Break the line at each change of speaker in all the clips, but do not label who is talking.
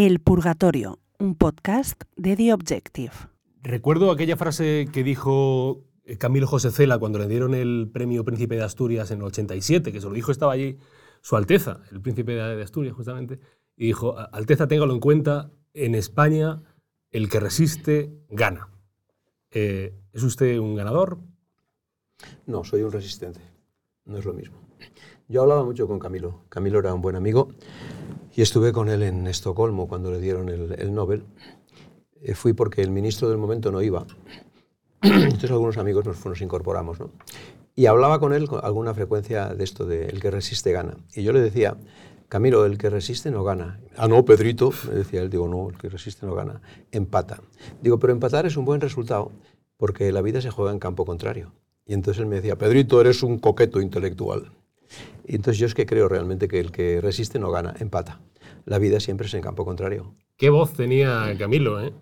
El Purgatorio, un podcast de The Objective.
Recuerdo aquella frase que dijo eh, Camilo José Cela cuando le dieron el premio Príncipe de Asturias en el 87, que se lo dijo, estaba allí Su Alteza, el Príncipe de Asturias justamente, y dijo, Alteza, téngalo en cuenta, en España el que resiste gana. Eh, ¿Es usted un ganador?
No, soy un resistente. No es lo mismo. Yo hablaba mucho con Camilo. Camilo era un buen amigo y estuve con él en Estocolmo cuando le dieron el, Nobel. Eh, fui porque el ministro del momento no iba. Entonces algunos amigos nos, nos incorporamos. ¿no? Y hablaba con él con alguna frecuencia de esto de el que resiste gana. Y yo le decía, Camilo, el que resiste no gana. Ah, no, Pedrito, me decía él, digo, no, el que resiste no gana, empata. Digo, pero empatar es un buen resultado porque la vida se juega en campo contrario. Y entonces él me decía, Pedrito, eres un coqueto intelectual. Y entonces yo es que creo realmente que el que resiste no gana, empata. La vida siempre es en campo contrario.
¿Qué voz tenía Camilo? Eh?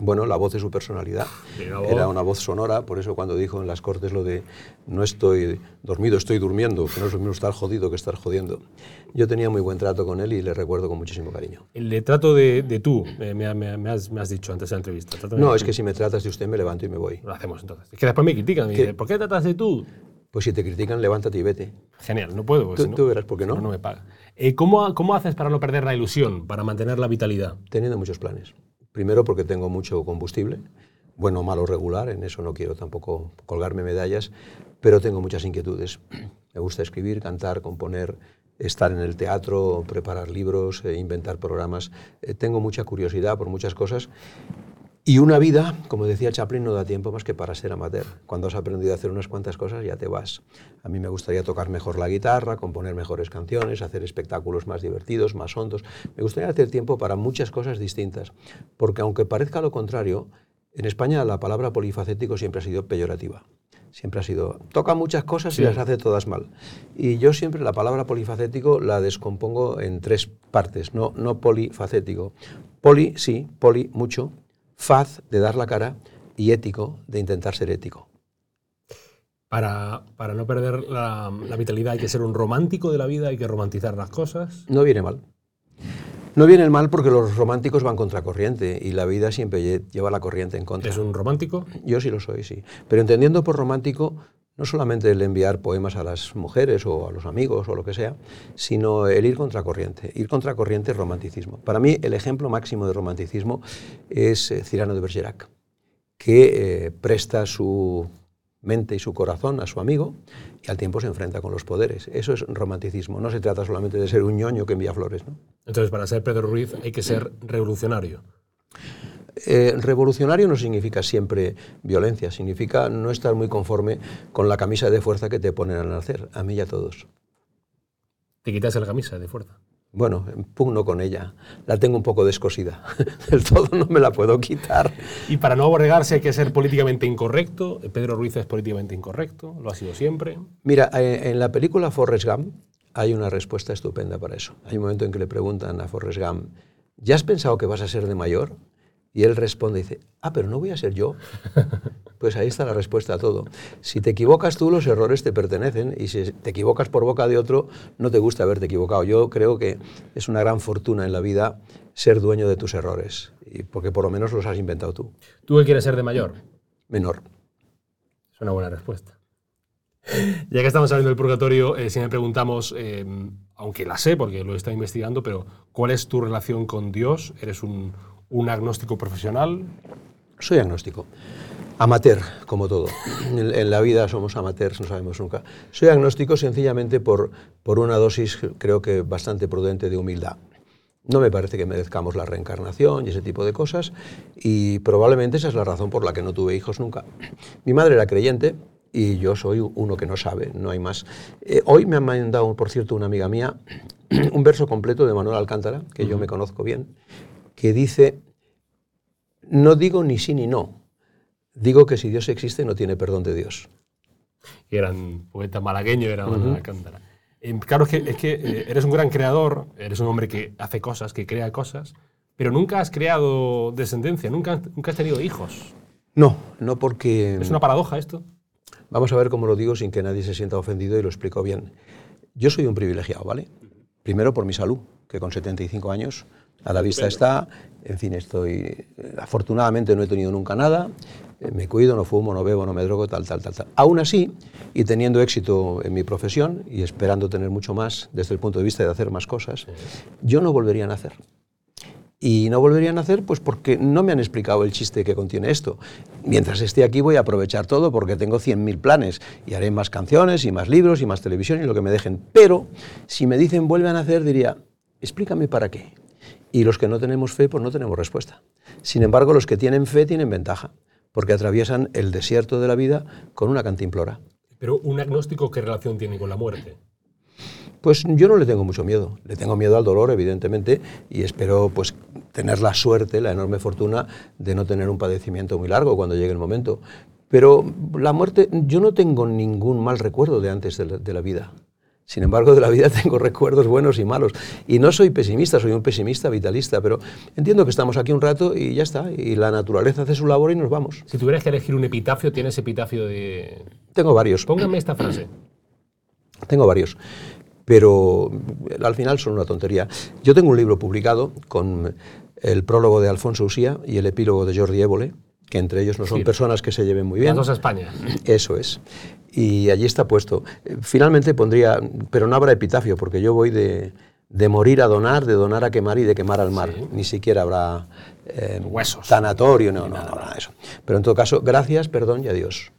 Bueno, la voz de su personalidad. Era una voz sonora, por eso cuando dijo en las Cortes lo de no estoy dormido, estoy durmiendo, que no es lo mismo estar jodido que estar jodiendo. Yo tenía muy buen trato con él y le recuerdo con muchísimo cariño.
El trato de, tú, me, has, dicho antes de la entrevista.
no, es que si me tratas de usted me levanto y me voy.
Lo hacemos entonces. Es que después me critican. ¿Por qué tratas de tú?
Pues si te critican, levántate y vete.
Genial, no puedo.
Tú, tú, verás por qué no.
No, me paga. Eh, ¿cómo, ¿Cómo haces para no perder la ilusión, para mantener la vitalidad?
Teniendo muchos planes. Primero porque tengo mucho combustible, bueno, malo, regular, en eso no quiero tampoco colgarme medallas, pero tengo muchas inquietudes. Me gusta escribir, cantar, componer, estar en el teatro, preparar libros, eh, inventar programas. Eh, tengo mucha curiosidad por muchas cosas y una vida, como decía Chaplin, no da tiempo más que para ser amateur. Cuando has aprendido a hacer unas cuantas cosas, ya te vas. A mí me gustaría tocar mejor la guitarra, componer mejores canciones, hacer espectáculos más divertidos, más hondos. Me gustaría hacer tiempo para muchas cosas distintas. Porque aunque parezca lo contrario, en España la palabra polifacético siempre ha sido peyorativa. Siempre ha sido, toca muchas cosas y las hace todas mal. Y yo siempre la palabra polifacético la descompongo en tres partes, no, no polifacético. Poli, sí, poli, mucho, faz de dar la cara y ético de intentar ser ético.
Para, para no perder la, vitalidad hay que ser un romántico de la vida, hay que romantizar las cosas.
No viene mal. No viene mal porque los románticos van contra corriente y la vida siempre lleva la corriente en contra.
¿Es un romántico?
Yo sí lo soy, sí. Pero entendiendo por romántico no solamente el enviar poemas a las mujeres o a los amigos o lo que sea, sino el ir contra corriente. Ir contra corriente es romanticismo. Para mí el ejemplo máximo de romanticismo es eh, Cirano de Bergerac, que eh, presta su mente y su corazón a su amigo y al tiempo se enfrenta con los poderes. Eso es romanticismo. No se trata solamente de ser un ñoño que envía flores. ¿no?
Entonces, para ser Pedro Ruiz hay que ser revolucionario.
Eh, revolucionario no significa siempre violencia, significa no estar muy conforme con la camisa de fuerza que te ponen al nacer, a mí y a todos.
¿Te quitas la camisa de fuerza?
Bueno, pugno con ella. La tengo un poco descosida. Del todo no me la puedo quitar.
Y para no aborregarse hay que ser políticamente incorrecto. Pedro Ruiz es políticamente incorrecto, lo ha sido siempre.
Mira, eh, en la película Forrest Gump hay una respuesta estupenda para eso. Hay un momento en que le preguntan a Forrest Gump, ¿ya has pensado que vas a ser de mayor? Y él responde y dice, ah, pero no voy a ser yo. Pues ahí está la respuesta a todo. Si te equivocas tú, los errores te pertenecen y si te equivocas por boca de otro, no te gusta haberte equivocado. Yo creo que es una gran fortuna en la vida ser dueño de tus errores, porque por lo menos los has inventado tú.
¿Tú qué quieres ser de mayor?
Menor.
Es una buena respuesta. Ya que estamos hablando del purgatorio, eh, si me preguntamos, eh, aunque la sé porque lo he estado investigando, pero ¿cuál es tu relación con Dios? ¿Eres un, un agnóstico profesional?
Soy agnóstico. Amateur, como todo. En, la vida somos amateurs, no sabemos nunca. Soy agnóstico sencillamente por, por una dosis, creo que bastante prudente, de humildad. No me parece que merezcamos la reencarnación y ese tipo de cosas, y probablemente esa es la razón por la que no tuve hijos nunca. Mi madre era creyente y yo soy uno que no sabe, no hay más. Eh, hoy me ha mandado, por cierto, una amiga mía, un verso completo de Manuel Alcántara, que yo me conozco bien, que dice, no digo ni sí ni no, digo que si Dios existe no tiene perdón de Dios.
Y era un poeta malagueño, era una cántara. Claro, es que, es que eh, eres un gran creador, eres un hombre que hace cosas, que crea cosas, pero nunca has creado descendencia, nunca, nunca has tenido hijos.
No, no porque...
¿Es una paradoja esto?
Vamos a ver cómo lo digo sin que nadie se sienta ofendido y lo explico bien. Yo soy un privilegiado, ¿vale? Primero por mi salud, que con 75 años A la vista está, en fin, estoy, afortunadamente no he tenido nunca nada, eh, me cuido, no fumo, no bebo, no me drogo, tal, tal, tal, tal. Aún así, y teniendo éxito en mi profesión y esperando tener mucho más desde el punto de vista de hacer más cosas, yo no volvería a nacer. Y no volverían a hacer pues porque no me han explicado el chiste que contiene esto. Mientras esté aquí voy a aprovechar todo porque tengo 100.000 planes y haré más canciones y más libros y más televisión y lo que me dejen. Pero si me dicen vuelve a nacer, diría, explícame para qué. Y los que no tenemos fe, pues no tenemos respuesta. Sin embargo, los que tienen fe tienen ventaja, porque atraviesan el desierto de la vida con una cantimplora.
Pero un agnóstico, ¿qué relación tiene con la muerte?
Pues yo no le tengo mucho miedo. Le tengo miedo al dolor, evidentemente, y espero pues tener la suerte, la enorme fortuna de no tener un padecimiento muy largo cuando llegue el momento. Pero la muerte, yo no tengo ningún mal recuerdo de antes de la, de la vida. Sin embargo, de la vida tengo recuerdos buenos y malos. Y no soy pesimista, soy un pesimista vitalista, pero entiendo que estamos aquí un rato y ya está. Y la naturaleza hace su labor y nos vamos.
Si tuvieras que elegir un epitafio, ¿tienes epitafio de...?
Tengo varios.
Póngame esta frase.
Tengo varios pero al final son una tontería. Yo tengo un libro publicado con el prólogo de Alfonso Usía y el epílogo de Jordi Évole, que entre ellos no son
Sí.
personas que se lleven muy bien.
Las dos a España.
Eso es. Y allí está puesto. Eh, Finalmente pondría, pero no habrá epitafio, porque yo voy de, de morir a donar, de donar a quemar y de quemar al mar.
Sí.
Ni siquiera habrá eh,
Huesos.
tanatorio, no, no, no, nada de eso. Pero en todo caso, gracias, perdón y adiós.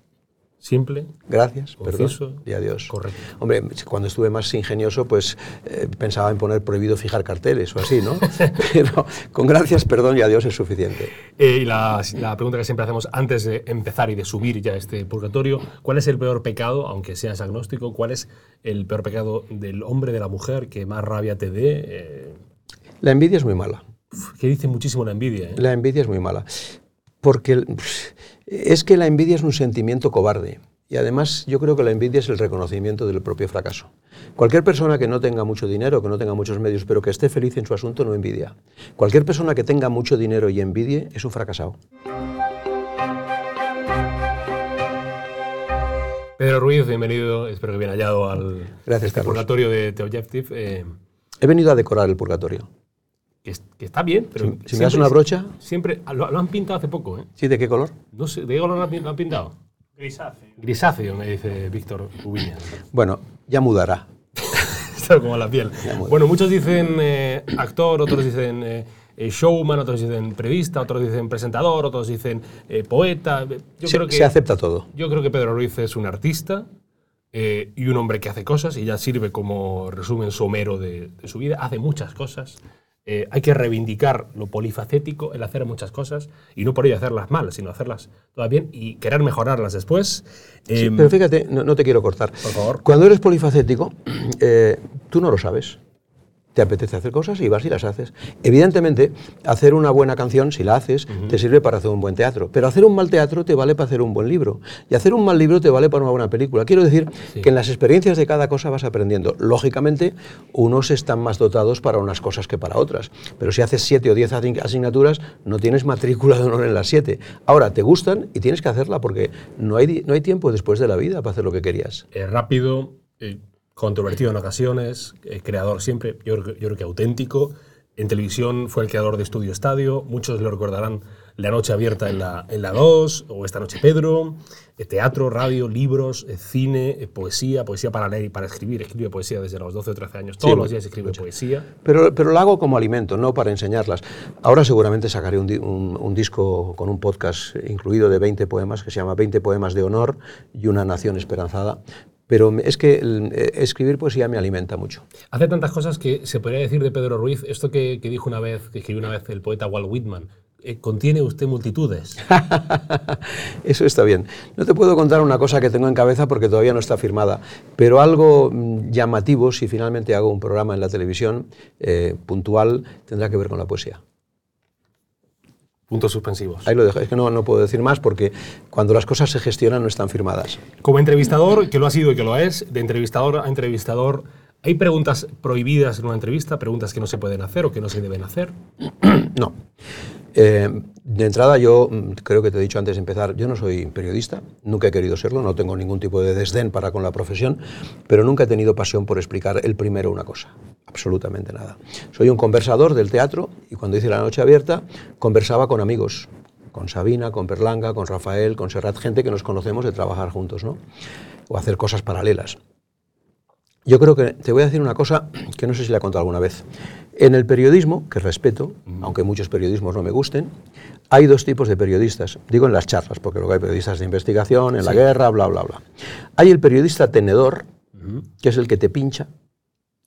Simple.
Gracias,
Conciso.
perdón y adiós.
Correcto.
Hombre, cuando estuve más ingenioso, pues eh, pensaba en poner prohibido fijar carteles o así, ¿no? Pero con gracias, perdón y adiós es suficiente.
Eh, y la, la pregunta que siempre hacemos antes de empezar y de subir ya este purgatorio, ¿cuál es el peor pecado, aunque seas agnóstico, cuál es el peor pecado del hombre, de la mujer, que más rabia te dé? Eh,
La envidia es muy mala.
uf, que dice muchísimo la envidia.
La envidia es muy mala. Porque es que la envidia es un sentimiento cobarde. Y además yo creo que la envidia es el reconocimiento del propio fracaso. Cualquier persona que no tenga mucho dinero, que no tenga muchos medios, pero que esté feliz en su asunto, no envidia. Cualquier persona que tenga mucho dinero y envidie es un fracasado.
Pedro Ruiz, bienvenido, espero que bien hallado al
Gracias,
este purgatorio de The Objective, eh,
He venido a decorar el purgatorio.
Que, es- que está bien, pero...
Si- si me
siempre-
das una brocha.
Siempre, lo, lo han pintado hace poco, ¿eh?
¿Sí? ¿De qué color?
No sé, ¿de qué color lo han, pintado?
Grisáceo.
Grisáceo, me dice Víctor Ubiña.
Bueno, ya mudará.
Está como la piel. Bueno, muchos dicen eh, actor, otros dicen eh, eh, showman, otros dicen periodista, otros dicen presentador, otros dicen eh, poeta. Yo
se,
creo que
se acepta todo.
yo creo que Pedro Ruiz es un artista eh, y un hombre que hace cosas y ya sirve como resumen somero de, de su vida. Hace muchas cosas. Eh, hay que reivindicar lo polifacético, el hacer muchas cosas y no por ello hacerlas mal, sino hacerlas todas bien y querer mejorarlas después.
Sí,
Em,
pero fíjate, no, no te quiero cortar.
Por favor.
Cuando eres polifacético, eh, tú no lo sabes. Te apetece hacer cosas y vas y las haces. Evidentemente, hacer una buena canción, si la haces, te sirve para hacer un buen teatro. Pero hacer un mal teatro te vale para hacer un buen libro. Y hacer un mal libro te vale para una buena película. Quiero decir
Sí.
que en las experiencias de cada cosa vas aprendiendo. Lógicamente, unos están más dotados para unas cosas que para otras. Pero si haces siete o diez asign- asignaturas, no tienes matrícula de honor en las siete. Ahora, te gustan y tienes que hacerla porque no hay, no hay tiempo después de la vida para hacer lo que querías.
eh, rápido, eh, controvertido en ocasiones, eh, creador siempre, yo, creo que- yo creo que auténtico. En televisión fue el creador de Estudio Estadio, muchos lo recordarán La Noche Abierta en la, en la 2, o Esta Noche Pedro, eh, teatro, radio, libros, eh, cine, eh, poesía, poesía para leer y para escribir. Escribe poesía desde los 12 o 13 años, todos
Sí,
los días escribe poesía.
Pero, pero lo hago como alimento, no para enseñarlas. Ahora seguramente sacaré un, un- un disco con un podcast incluido de 20 poemas que se llama 20 poemas de honor y una nación esperanzada. Pero es que el, eh, escribir poesía me alimenta mucho.
Hace tantas cosas que se podría decir de Pedro Ruiz, esto que, que dijo una vez, que escribió una vez el poeta Walt Whitman, eh, contiene usted multitudes.
Eso está bien. No te puedo contar una cosa que tengo en cabeza porque todavía no está firmada, pero algo mm, llamativo, si finalmente hago un programa en la televisión eh, puntual, tendrá que ver con la poesía.
Puntos suspensivos.
Ahí lo dejo. Es que no, no puedo decir más porque cuando las cosas se gestionan no están firmadas.
Como entrevistador, que lo ha sido y que lo es, de entrevistador a entrevistador, ¿hay preguntas prohibidas en una entrevista, preguntas que no se pueden hacer o que no se deben hacer?
No. Eh, de entrada, yo mm, creo que te he dicho antes de empezar, yo no soy periodista, nunca he querido serlo, no tengo ningún tipo de desdén para con la profesión, pero nunca he tenido pasión por explicar el primero una cosa, absolutamente nada. Soy un conversador del teatro y cuando hice la noche abierta conversaba con amigos, con Sabina, con Perlanga, con Rafael, con Serrat, gente que nos conocemos de trabajar juntos, ¿no? O hacer cosas paralelas. Yo creo que te voy a decir una cosa que no sé si la he contado alguna vez. En el periodismo, que respeto, aunque muchos periodismos no me gusten, hay dos tipos de periodistas. Digo en las charlas, porque luego hay periodistas de investigación, en la guerra, bla, bla, bla. Hay el periodista tenedor, que es el que te pincha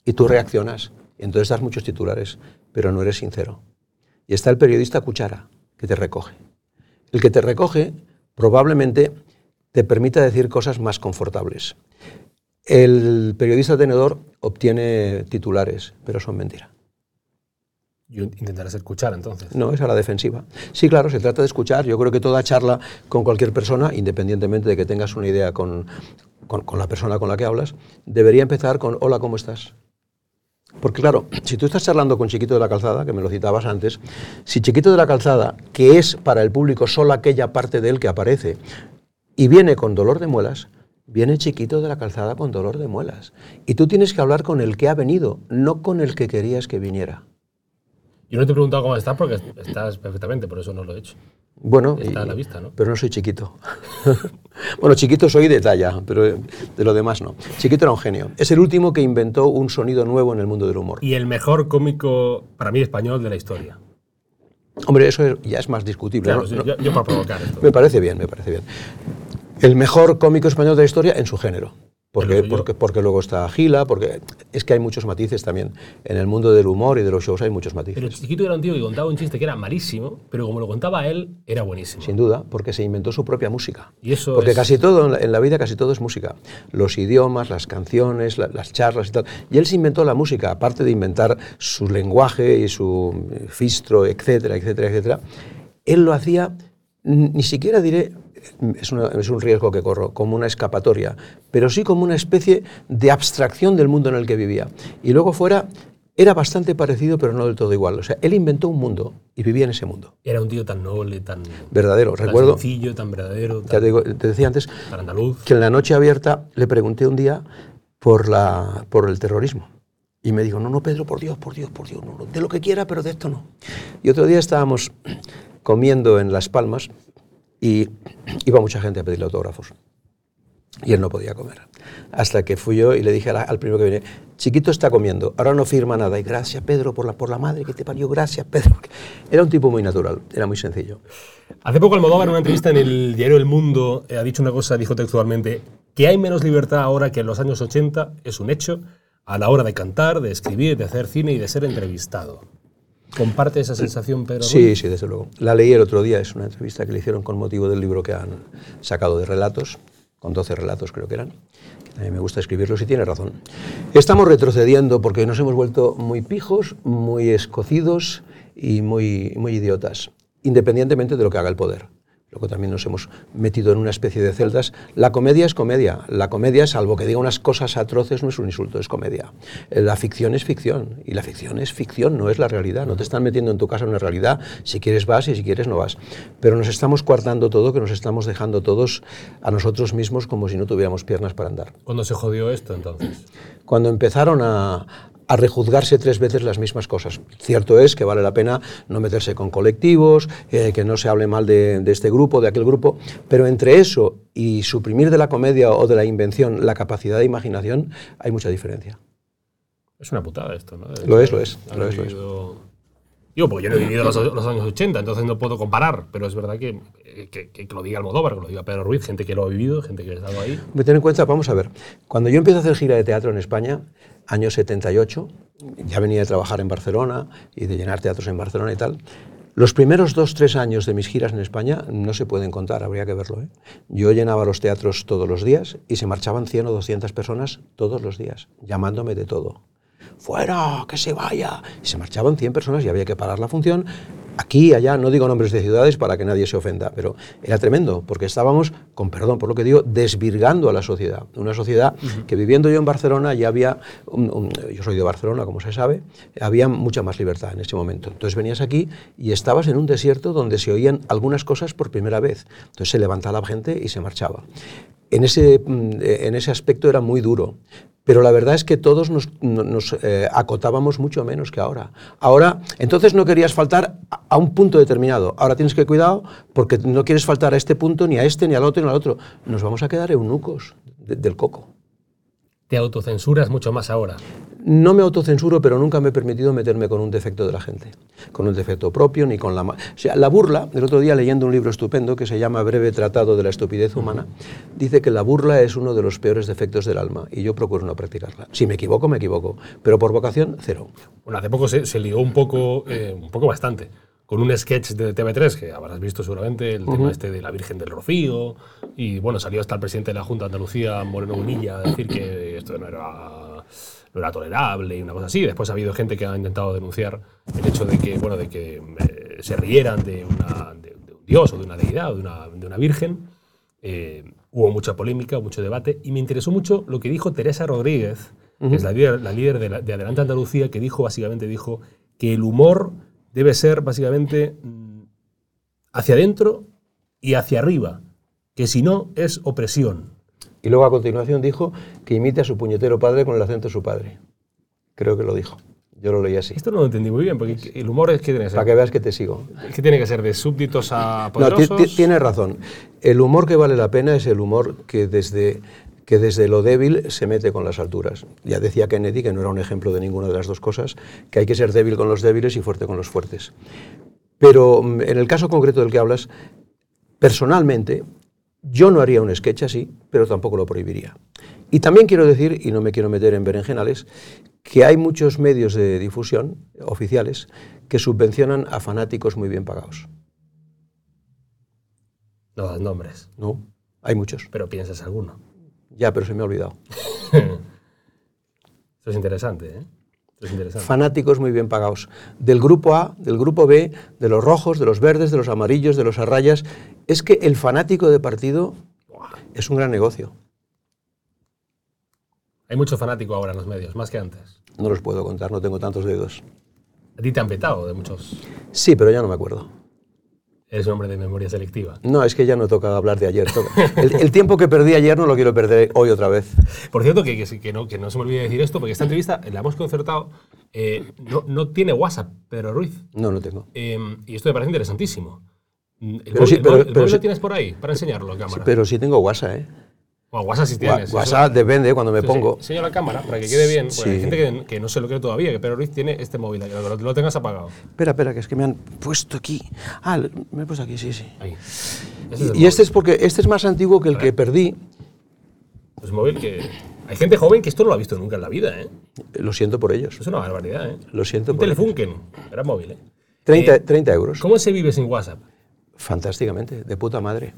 y tú reaccionas. Y entonces das muchos titulares, pero no eres sincero. Y está el periodista cuchara, que te recoge. El que te recoge probablemente te permita decir cosas más confortables. El periodista tenedor obtiene titulares, pero son mentira.
Yo intentarás escuchar entonces.
No, es a la defensiva. Sí, claro, se trata de escuchar. Yo creo que toda charla con cualquier persona, independientemente de que tengas una idea con, con, la persona con la que hablas, debería empezar con hola, ¿cómo estás? Porque claro, si tú estás charlando con Chiquito de la Calzada, que me lo citabas antes, si Chiquito de la Calzada, que es para el público solo aquella parte de él que aparece, y viene con dolor de muelas, viene Chiquito de la Calzada con dolor de muelas. Y tú tienes que hablar con el que ha venido, no con el que querías que viniera.
Yo no te he preguntado cómo estás porque estás perfectamente, por eso no lo he hecho.
Bueno,
Está a la vista, ¿no?
pero no soy chiquito. bueno, chiquito soy de talla, pero de lo demás no. Chiquito era un genio. Es el último que inventó un sonido nuevo en el mundo del humor.
Y el mejor cómico, para mí, español de la historia.
Hombre, eso ya es más discutible.
Claro,
¿no?
yo, yo para provocar esto.
Me parece bien, me parece bien. El mejor cómico español de la historia en su género. Porque, porque, porque luego está Gila, porque es que hay muchos matices también. En el mundo del humor y de los shows hay muchos matices.
Pero Chiquito era un tío que contaba un chiste que era malísimo, pero como lo contaba él, era buenísimo.
Sin duda, porque se inventó su propia música.
Y eso
Porque
es-
casi todo, en la, en la vida casi todo es música. Los idiomas, las canciones, la- las charlas y tal. Y él se inventó la música, aparte de inventar su lenguaje y su eh, fistro, etcétera, etcétera, etcétera. Él lo hacía, ni siquiera diré, es, una- es un riesgo que corro, como una escapatoria, pero sí como una especie de abstracción del mundo en el que vivía. Y luego fuera, era bastante parecido, pero no del todo igual. O sea, él inventó un mundo y vivía en ese mundo.
Era un tío tan noble, tan,
Verdadero.
tan
Recuerdo,
sencillo, tan verdadero, tan,
te, digo- te decía antes,
tan andaluz.
que en la noche abierta le pregunté un día por, la, por el terrorismo. Y me dijo, no, no, Pedro, por Dios, por Dios, por Dios, no, no, de lo que quiera, pero de esto no. Y otro día estábamos comiendo en Las Palmas y iba mucha gente a pedirle autógrafos. Y él no podía comer. Hasta que fui yo y le dije al primero que viene, chiquito está comiendo, ahora no firma nada. Y gracias, Pedro, por la, por la madre que te parió, gracias, Pedro. Era un tipo muy natural, era muy sencillo.
Hace poco Almodóvar en una entrevista en el diario El Mundo eh, ha dicho una cosa, dijo textualmente, que hay menos libertad ahora que en los años 80 es un hecho a la hora de cantar, de escribir, de hacer cine y de ser entrevistado. ¿Comparte esa sensación, Pedro?
Sí,
Ruiz?
sí, desde luego. La leí el otro día, es una entrevista que le hicieron con motivo del libro que han sacado de relatos, con 12 relatos creo que eran, que también me gusta escribirlos y tiene razón. Estamos retrocediendo porque nos hemos vuelto muy pijos, muy escocidos y muy, muy idiotas, independientemente de lo que haga el poder. Luego también nos hemos metido en una especie de celdas. La comedia es comedia. La comedia, salvo que diga unas cosas atroces, no es un insulto, es comedia. Eh, La ficción es ficción. Y la ficción es ficción, no es la realidad. No te están metiendo en tu casa en una realidad. Si quieres vas y si quieres no vas. Pero nos estamos coartando todo, que nos estamos dejando todos a nosotros mismos como si no tuviéramos piernas para andar.
¿Cuándo se jodió esto entonces?
Cuando empezaron a, a rejuzgarse tres veces las mismas cosas. Cierto es que vale la pena no meterse con colectivos, eh, que no se hable mal de, de este grupo, de aquel grupo, pero entre eso y suprimir de la comedia o de la invención la capacidad de imaginación, hay mucha diferencia.
Es una putada esto, ¿no?
Lo es, lo es,
Haber
lo es, lo es.
Digo, porque yo no he vivido los, los años 80, entonces no puedo comparar, pero es verdad que, que, que lo diga Almodóvar, que lo diga Pedro Ruiz, gente que lo ha vivido, gente que ha estado ahí.
Me ten en cuenta, vamos a ver, cuando yo empiezo a hacer gira de teatro en España, año 78, ya venía de trabajar en Barcelona y de llenar teatros en Barcelona y tal, los primeros dos, tres años de mis giras en España no se pueden contar, habría que verlo. ¿eh? Yo llenaba los teatros todos los días y se marchaban 100 o 200 personas todos los días, llamándome de todo. ¡Fuera! ¡Que se vaya! Y se marchaban 100 personas y había que parar la función aquí, allá, no digo nombres de ciudades para que nadie se ofenda, pero era tremendo, porque estábamos, con perdón por lo que digo, desvirgando a la sociedad. Una sociedad que viviendo yo en Barcelona ya había, yo soy de Barcelona, como se sabe, había mucha más libertad en ese momento. Entonces venías aquí y estabas en un desierto donde se oían algunas cosas por primera vez. Entonces se levantaba la gente y se marchaba. En ese, mm, en ese aspecto era muy duro. Pero la verdad es que todos nos, eh, acotábamos mucho menos que ahora. Ahora, entonces no querías faltar a un punto determinado. Ahora tienes que cuidado porque no quieres faltar a este punto, ni a este, ni al otro, ni al otro. Nos vamos a quedar eunucos del coco.
Te autocensuras mucho más ahora.
No me autocensuro, pero nunca me he permitido meterme con un defecto de la gente, con un defecto propio ni con la... O sea, la burla, el otro día leyendo un libro estupendo que se llama Breve Tratado de la Estupidez Humana, dice que la burla es uno de los peores defectos del alma y yo procuro no practicarla. Si me equivoco, me equivoco, pero por vocación, cero.
Bueno, hace poco se, lió un poco, eh, un poco bastante con un sketch de TV3 que habrás visto seguramente, el tema este de la Virgen del Rocío, y bueno, salió hasta el presidente de la Junta de Andalucía, Moreno Unilla, a decir que esto no era, no era tolerable y una cosa así. Después ha habido gente que ha intentado denunciar el hecho de que, bueno, de que eh, se rieran de, una, de, un dios o de una deidad o de una, de una virgen. Eh, hubo mucha polémica, mucho debate, y me interesó mucho lo que dijo Teresa Rodríguez, que es la líder, la líder de, de Adelante Andalucía, que dijo, básicamente dijo, que el humor debe ser básicamente mm, hacia adentro y hacia arriba, que si no es opresión.
Y luego a continuación dijo que imite a su puñetero padre con el acento de su padre. Creo que lo dijo. Yo lo leí así.
Esto no lo entendí muy bien, porque el humor es que tiene que ser.
Para que veas que te sigo.
Es que tiene que ser de súbditos a poderosos.
No, tienes razón. El humor que vale la pena es el humor que desde, que desde lo débil se mete con las alturas. Ya decía Kennedy, que no era un ejemplo de ninguna de las dos cosas, que hay que ser débil con los débiles y fuerte con los fuertes. Pero mm, en el caso concreto del que hablas, personalmente, yo no haría un sketch así, pero tampoco lo prohibiría. Y también quiero decir, y no me quiero meter en berenjenales, que hay muchos medios de difusión oficiales que subvencionan a fanáticos muy bien pagados.
No das nombres.
No, hay muchos.
Pero piensas alguno.
Ya, pero se me ha olvidado.
Eso es interesante, ¿eh? es interesante.
Fanáticos muy bien pagados. Del grupo A, del grupo B, de los rojos, de los verdes, de los amarillos, de los arrayas. Es que el fanático de partido es un gran negocio.
Hay mucho fanático ahora en los medios, más que antes.
No los puedo contar, no tengo tantos dedos.
¿A ti te han petado de muchos?
Sí, pero ya no me acuerdo.
Eres un hombre de memoria selectiva.
No, es que ya no toca hablar de ayer. El, tiempo que perdí ayer no lo quiero perder hoy otra vez.
Por cierto, que, que, no, que no se me olvide decir esto, porque esta entrevista la hemos concertado. Eh, no, no, tiene WhatsApp, Pedro Ruiz.
No, no tengo.
Eh, y esto me parece interesantísimo. ¿El, pero sí, pero, lo tienes por ahí para enseñarlo a cámara?
pero sí tengo WhatsApp, ¿eh?
Bueno, WhatsApp sí tienes.
WhatsApp depende cuando me pongo.
Sí, la cámara para que quede bien. Hay gente que, no se lo cree todavía, que Pedro Ruiz tiene este móvil, que lo, tengas apagado.
Espera, espera, que es que me han puesto aquí. Ah, me he puesto aquí, sí, sí. Ahí. y, este es porque este es más antiguo que el que perdí.
Es un móvil que. Hay gente joven que esto no lo ha visto nunca en la vida, ¿eh?
Lo siento por ellos.
Es una barbaridad, ¿eh?
Lo siento
un por Telefunken, era móvil, ¿eh?
30, 30 eh, euros.
¿Cómo se vive sin WhatsApp?
Fantásticamente, de puta madre.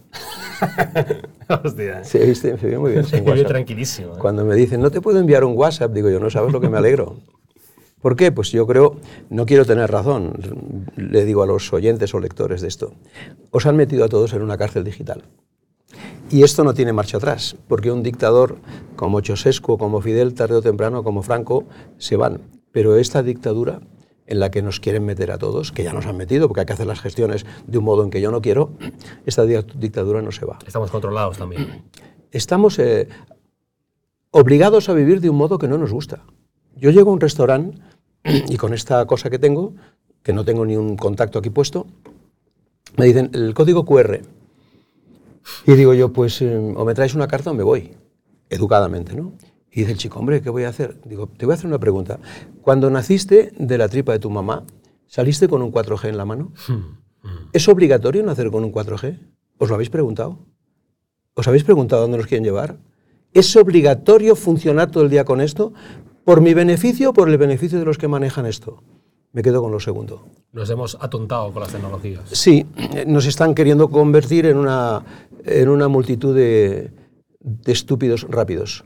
Hostia.
Sí, viste, se muy bien. Sin WhatsApp.
tranquilísimo. ¿eh?
Cuando me dicen, no te puedo enviar un WhatsApp, digo yo, no sabes lo que me alegro. ¿Por qué? Pues yo creo, no quiero tener razón, le digo a los oyentes o lectores de esto, os han metido a todos en una cárcel digital. Y esto no tiene marcha atrás, porque un dictador como Chosescu, como Fidel, tarde o temprano, como Franco, se van. Pero esta dictadura en la que nos quieren meter a todos, que ya nos han metido, porque hay que hacer las gestiones de un modo en que yo no quiero, esta dictadura no se va.
Estamos controlados también.
Estamos eh, obligados a vivir de un modo que no nos gusta. Yo llego a un restaurante y con esta cosa que tengo, que no tengo ni un contacto aquí puesto, me dicen el código QR. Y digo yo, pues eh, o me traes una carta o me voy, educadamente, ¿no? Y dice el chico, hombre, ¿qué voy a hacer? Digo, te voy a hacer una pregunta. Cuando naciste de la tripa de tu mamá, ¿saliste con un 4G en la mano? ¿Es obligatorio nacer con un 4G? ¿Os lo habéis preguntado? ¿Os habéis preguntado dónde nos quieren llevar? ¿Es obligatorio funcionar todo el día con esto? ¿Por mi beneficio o por el beneficio de los que manejan esto? Me quedo con lo segundo.
Nos hemos atontado con las tecnologías.
Sí, nos están queriendo convertir en una, en una multitud de, de estúpidos rápidos.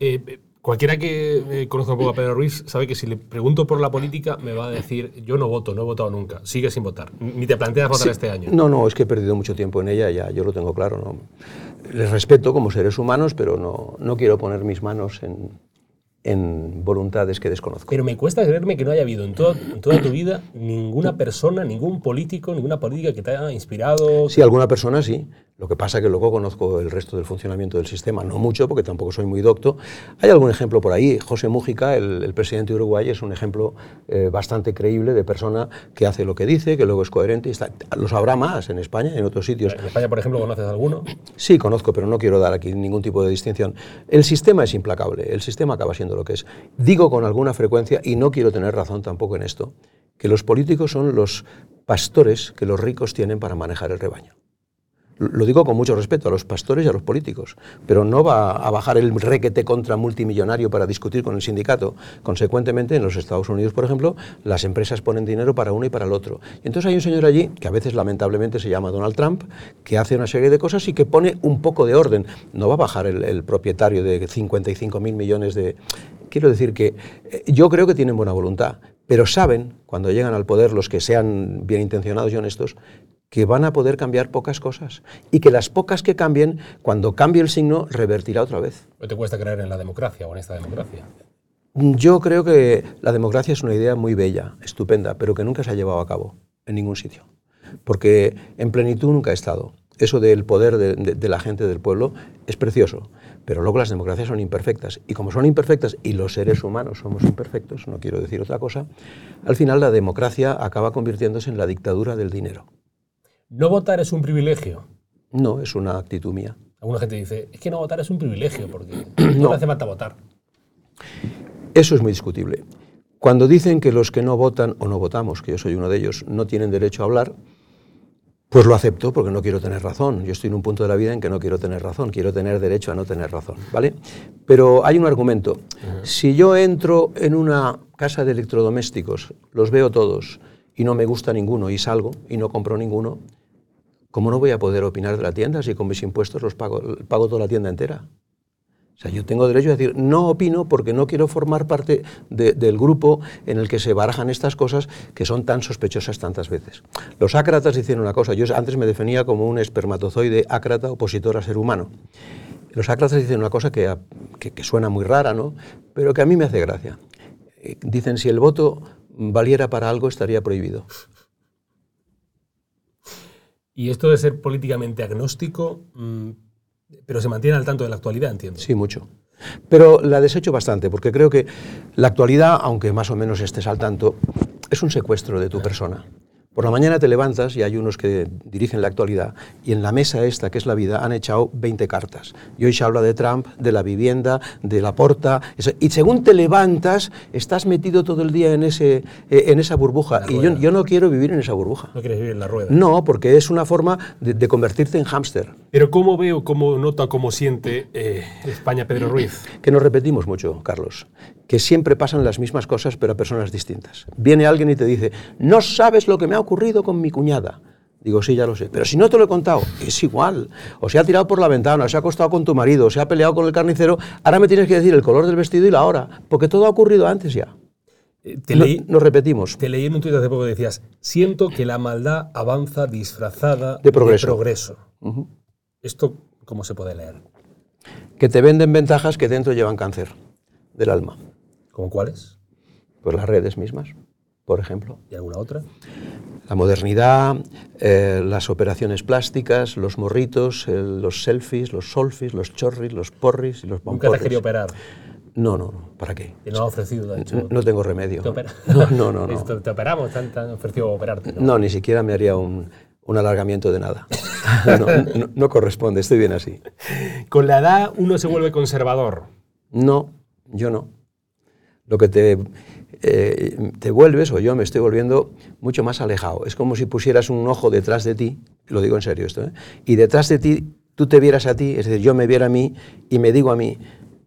Eh, Cualquiera que eh, conozca un poco a Pedro Ruiz sabe que si le pregunto por la política me va a decir yo no voto, no he votado nunca, sigue sin votar. Ni te planteas votar este año.
No, no, es que he perdido mucho tiempo en ella, ya yo lo tengo claro. ¿no? Les respeto como seres humanos, pero no, no quiero poner mis manos en, en voluntades que desconozco.
Pero me cuesta creerme que no haya habido en, toda tu vida ninguna persona, ningún político, ninguna política que te haya inspirado.
Sí, alguna persona sí. Lo que pasa es que luego conozco el resto del funcionamiento del sistema, no mucho, porque tampoco soy muy docto. Hay algún ejemplo por ahí. José Mújica, el, presidente de Uruguay, es un ejemplo eh, bastante creíble de persona que hace lo que dice, que luego es coherente. Y está, los habrá más en España y en otros sitios.
¿En España, por ejemplo, conoces alguno?
Sí, conozco, pero no quiero dar aquí ningún tipo de distinción. El sistema es implacable, el sistema acaba siendo lo que es. Digo con alguna frecuencia, y no quiero tener razón tampoco en esto, que los políticos son los pastores que los ricos tienen para manejar el rebaño. Lo digo con mucho respeto a los pastores y a los políticos, pero no va a bajar el requete contra multimillonario para discutir con el sindicato. Consecuentemente, en los Estados Unidos, por ejemplo, las empresas ponen dinero para uno y para el otro. Y entonces hay un señor allí, que a veces lamentablemente se llama Donald Trump, que hace una serie de cosas y que pone un poco de orden. No va a bajar el, propietario de 55 mil millones de... Quiero decir que eh, yo creo que tienen buena voluntad, pero saben, cuando llegan al poder los que sean bien intencionados y honestos, que van a poder cambiar pocas cosas y que las pocas que cambien, cuando cambie el signo, revertirá otra vez.
¿No te cuesta creer en la democracia o en esta democracia?
Yo creo que la democracia es una idea muy bella, estupenda, pero que nunca se ha llevado a cabo en ningún sitio. Porque en plenitud nunca ha estado. Eso del poder de, de la gente, del pueblo, es precioso. Pero luego las democracias son imperfectas. Y como son imperfectas y los seres humanos somos imperfectos, no quiero decir otra cosa, al final la democracia acaba convirtiéndose en la dictadura del dinero.
¿No votar es un privilegio?
No, es una actitud mía.
Alguna gente dice, es que no votar es un privilegio porque no, hace falta votar.
Eso es muy discutible. Cuando dicen que los que no votan o no votamos, que yo soy uno de ellos, no tienen derecho a hablar, pues lo acepto porque no quiero tener razón. Yo estoy en un punto de la vida en que no quiero tener razón, quiero tener derecho a no tener razón, ¿vale? Pero hay un argumento. Si yo entro en una casa de electrodomésticos, los veo todos y no me gusta ninguno y salgo y no compro ninguno, ¿cómo no voy a poder opinar de la tienda si con mis impuestos los pago, pago toda la tienda entera? O sea, yo tengo derecho a decir, no opino porque no quiero formar parte del grupo en el que se barajan estas cosas que son tan sospechosas tantas veces. Los ácratas dicen una cosa, yo antes me definía como un espermatozoide ácrata opositor a ser humano. Los ácratas dicen una cosa que, que suena muy rara, ¿no? pero que a mí me hace gracia. Eh, dicen, si el voto valiera para algo, estaría prohibido.
Y esto de ser políticamente agnóstico, mm, pero se mantiene al tanto de la actualidad, entiendo.
Sí, mucho. Pero la desecho bastante, porque creo que la actualidad, aunque más o menos estés al tanto, es un secuestro de tu persona. Por la mañana te levantas y hay unos que dirigen la actualidad y en la mesa esta, que es la vida, han echado 20 cartas. Y hoy se habla de Trump, de la vivienda, de la porta. Y según te levantas, estás metido todo el día en, ese, eh, en esa burbuja. Y yo, yo, no quiero vivir en esa burbuja.
¿No quieres vivir en la rueda?
No, porque es una forma de, convertirte en hámster.
Pero ¿cómo veo, cómo nota, cómo siente eh, España Pedro Ruiz?
Que nos repetimos mucho, Carlos que siempre pasan las mismas cosas pero a personas distintas. Viene alguien y te dice, no sabes lo que me ha ocurrido con mi cuñada. Digo, sí, ya lo sé. Pero si no te lo he contado, es igual. O se ha tirado por la ventana, o se ha acostado con tu marido, o se ha peleado con el carnicero. Ahora me tienes que decir el color del vestido y la hora, porque todo ha ocurrido antes ya.
Eh, te leí,
nos repetimos.
Te leí en un tuit hace poco que decías, siento que la maldad avanza disfrazada
de progreso.
De progreso. ¿Esto cómo se puede leer?
Que te venden ventajas que dentro llevan cáncer del alma.
¿Cómo cuáles?
Pues las redes mismas, por ejemplo.
¿Y alguna otra?
La modernidad, eh, las operaciones plásticas, los morritos, los selfies, los solfis, los chorris, los porris y los
bombones. ¿Nunca te querido operar?
No, no, no. ¿Para qué?
¿Y no ha ofrecido? De hecho,
no, tengo remedio.
¿Te opera?
No, no, no. no.
¿Te operamos? ¿Te han, ofrecido operarte?
¿no? ni siquiera me haría un, un alargamiento de nada. no, no corresponde, estoy bien así.
¿Con la edad uno se vuelve conservador?
No, yo no lo que te, eh, te vuelves, o yo me estoy volviendo mucho más alejado. Es como si pusieras un ojo detrás de ti, lo digo en serio esto, ¿eh? y detrás de ti tú te vieras a ti, es decir, yo me viera a mí y me digo a mí,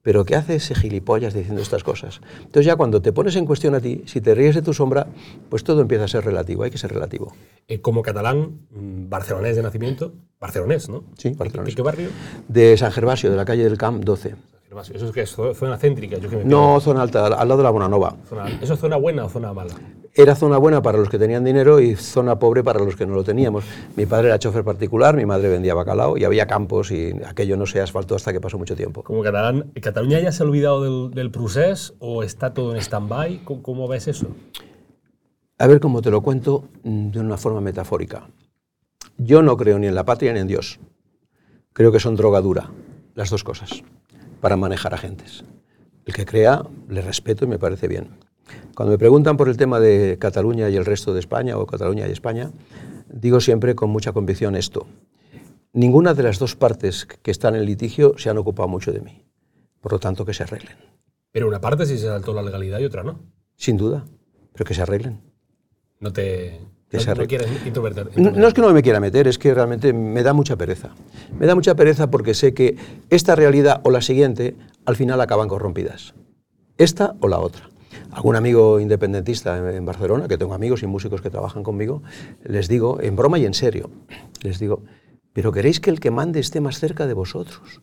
pero ¿qué hace ese gilipollas diciendo estas cosas? Entonces ya cuando te pones en cuestión a ti, si te ríes de tu sombra, pues todo empieza a ser relativo, hay que ser relativo.
Eh, como catalán, mm, barcelonés de nacimiento, barcelonés, ¿no?
Sí, barcelonés.
¿De qué barrio?
De San Gervasio, de la calle del Camp 12.
Eso es que es zo- zona céntrica. Yo que me
No, zona alta, al lado de la Bonanova.
Zona- ¿Eso es zona buena o zona mala?
Era zona buena para los que tenían dinero y zona pobre para los que no lo teníamos. Mi padre era chofer particular, mi madre vendía bacalao y había campos y aquello no se asfaltó hasta que pasó mucho tiempo.
Como catalán, ¿Cataluña ya se ha olvidado del, del procés o está todo en stand-by? ¿Cómo, cómo ves eso?
A ver cómo te lo cuento mm, de una forma metafórica. Yo no creo ni en la patria ni en Dios. Creo que son drogadura, las dos cosas, para manejar agentes. El que crea, le respeto y me parece bien. Cuando me preguntan por el tema de Cataluña y el resto de España, o Cataluña y España, digo siempre con mucha convicción esto. Ninguna de las dos partes que están en litigio se han ocupado mucho de mí. Por lo tanto, que se arreglen.
Pero una parte sí se saltó la legalidad y otra no.
Sin duda, pero que se arreglen.
No te.
Que
no,
se
no
arregle.
quieres introvertir.
No, no es que no me quiera meter, es que realmente me da mucha pereza. Me da mucha pereza porque sé que esta realidad o la siguiente al final acaban corrompidas. Esta o la otra. Algún amigo independentista en- en Barcelona, que tengo amigos y músicos que trabajan conmigo, les digo, en broma y en serio, les digo, pero queréis que el que mande esté más cerca de vosotros.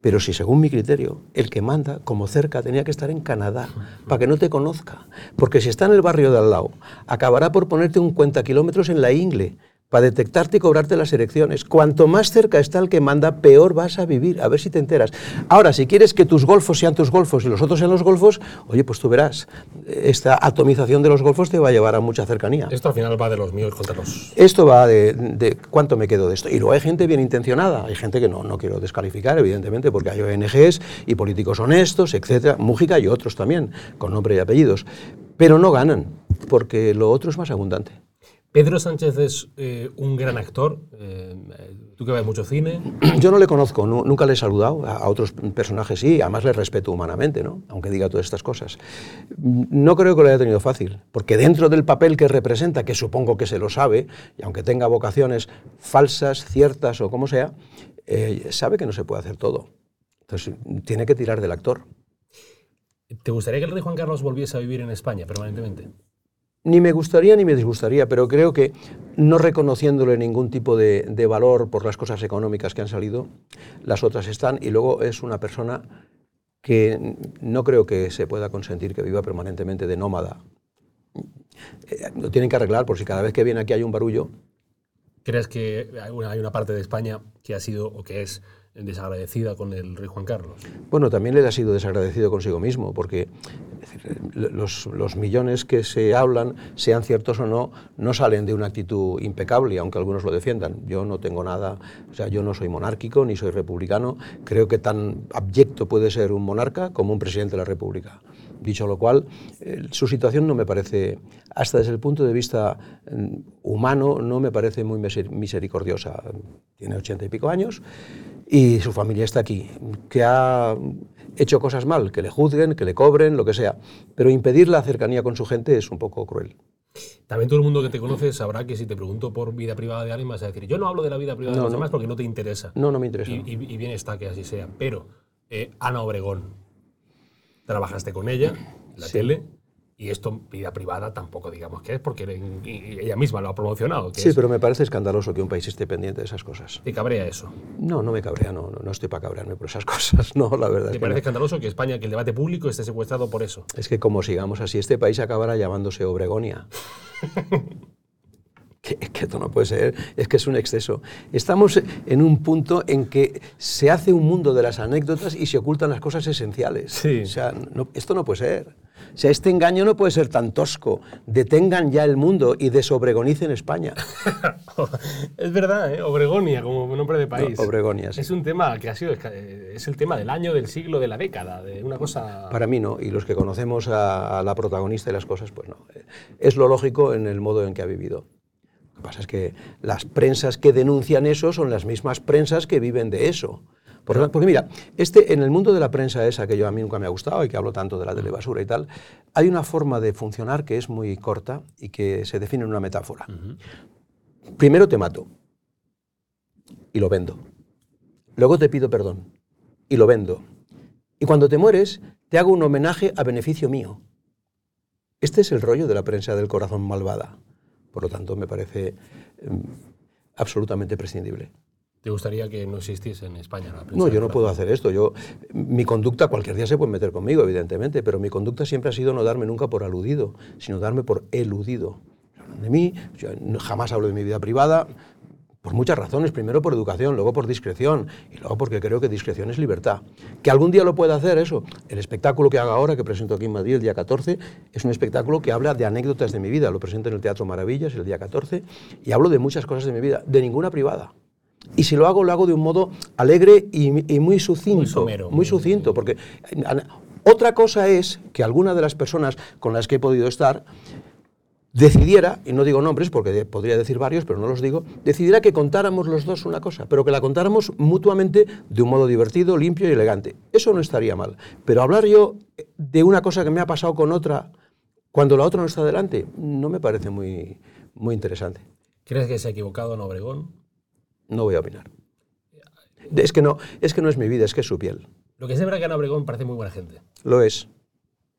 Pero si según mi criterio, el que manda como cerca tenía que estar en Canadá, para que no te conozca. Porque si está en el barrio de al lado, acabará por ponerte un cuenta kilómetros en la ingle, para detectarte y cobrarte las elecciones. Cuanto más cerca está el que manda, peor vas a vivir. A ver si te enteras. Ahora, si quieres que tus golfos sean tus golfos y los otros sean los golfos, oye, pues tú verás. Esta atomización de los golfos te va a llevar a mucha cercanía.
Esto al final va de los míos contra los.
Esto va de, de cuánto me quedo de esto. Y luego hay gente bien intencionada, hay gente que no, no quiero descalificar, evidentemente, porque hay ONGs y políticos honestos, etcétera, Mújica y otros también, con nombre y apellidos. Pero no ganan, porque lo otro es más abundante.
Pedro Sánchez es eh, un gran actor. eh, tú que ves mucho cine.
Yo no le conozco, nu- nunca le he saludado, a, a otros personajes sí, además le respeto humanamente, ¿no? aunque diga todas estas cosas. No creo que lo haya tenido fácil, porque dentro del papel que representa, que supongo que se lo sabe, y aunque tenga vocaciones falsas, ciertas o como sea, eh, sabe que no se puede hacer todo. Entonces, tiene que tirar del actor.
¿Te gustaría que el rey Juan Carlos volviese a vivir en España permanentemente?
Ni me gustaría ni me disgustaría, pero creo que no reconociéndole ningún tipo de, valor por las cosas económicas que han salido, las otras están, y luego es una persona que no creo que se pueda consentir que viva permanentemente de nómada. Eh, Lo tienen que arreglar por si cada vez que viene aquí hay un barullo.
¿Crees que hay una parte de España que ha sido o que es desagradecida con el rey Juan Carlos?
Bueno, también le ha sido desagradecido consigo mismo, porque los, los millones que se hablan, sean ciertos o no, no salen de una actitud impecable, aunque algunos lo defiendan. Yo no tengo nada, o sea, yo no soy monárquico ni soy republicano. Creo que tan abyecto puede ser un monarca como un presidente de la República. Dicho lo cual, eh, su situación no me parece, hasta desde el punto de vista mm, humano, no me parece muy miser- misericordiosa. Tiene ochenta y pico años y su familia está aquí. Que ha hecho cosas mal, que le juzguen, que le cobren, lo que sea. Pero impedir la cercanía con su gente es un poco cruel.
También todo el mundo que te conoce sabrá que si te pregunto por vida privada de alguien vas a decir, yo no hablo de la vida privada
No,
de los
no.
demás porque no te interesa.
No, no me interesa.
Y, y- y bien está que así sea. Pero eh, Ana Obregón, trabajaste con ella la
Sí.
tele y esto, vida privada, tampoco digamos que es porque ella misma lo ha promocionado. Que
Sí,
es-
pero me parece escandaloso que un país esté pendiente de esas cosas.
Te cabrea eso.
No, no me cabrea, no, no, estoy para cabrearme por esas cosas. No, la verdad.
¿Te
Es que,
parece
no.
escandaloso que España, que el debate público esté secuestrado por eso?
Es que como sigamos así, este país acabará llamándose Obregonia. que, que esto no puede ser, es que es un exceso. Estamos en un punto en que se hace un mundo de las anécdotas y se ocultan las cosas esenciales.
Sí.
O sea, no- esto no puede ser. O sea, este engaño no puede ser tan tosco. Detengan ya el mundo y desobregonicen España.
es verdad, ¿eh? Obregonia como nombre de país.
No, Obregonia, sí.
Es un tema que ha sido, es el tema del año, del siglo, de la década, de una cosa...
Para mí no, y los que conocemos a, a la protagonista y las cosas, pues no. Es lo lógico en el modo en que ha vivido. Lo que pasa es que las prensas que denuncian eso son las mismas prensas que viven de eso. Porque mira, este, en el mundo de la prensa esa que yo a mí nunca me ha gustado y que hablo tanto de la telebasura y tal, hay una forma de funcionar que es muy corta y que se define en una metáfora. Primero te mato y lo vendo. Luego te pido perdón y lo vendo. Y cuando te mueres, te hago un homenaje a beneficio mío. Este es el rollo de la prensa del corazón malvada. Por lo tanto, me parece em, absolutamente prescindible.
¿Te gustaría que no existiese en España la
No, yo no puedo hacer esto. Yo, mi conducta, cualquier día se puede meter conmigo, evidentemente, pero mi conducta siempre ha sido no darme nunca por aludido, sino darme por eludido. De mí, yo jamás hablo de mi vida privada, por muchas razones. Primero por educación, luego por discreción, y luego porque creo que discreción es libertad. Que algún día lo pueda hacer eso. El espectáculo que haga ahora, que presento aquí en Madrid el día 14, es un espectáculo que habla de anécdotas de mi vida. Lo presento en el Teatro Maravillas el día 14, y hablo de muchas cosas de mi vida, de ninguna privada. Y si lo hago, lo hago de un modo alegre y, y muy sucinto.
Muy somero,
muy sucinto, porque eh, otra cosa es que alguna de las personas con las que he podido estar decidiera, y no digo nombres porque de- podría decir varios, pero no los digo, decidiera que contáramos los dos una cosa, pero que la contáramos mutuamente de un modo divertido, limpio y elegante. Eso no estaría mal. Pero hablar yo de una cosa que me ha pasado con otra cuando la otra no está delante, no me parece muy, muy interesante.
¿Crees que se ha equivocado en Obregón?
No voy a opinar. Es que no, es que no es mi vida, es que es su piel.
Lo que es verdad que Ana Obregón parece muy buena gente.
Lo es.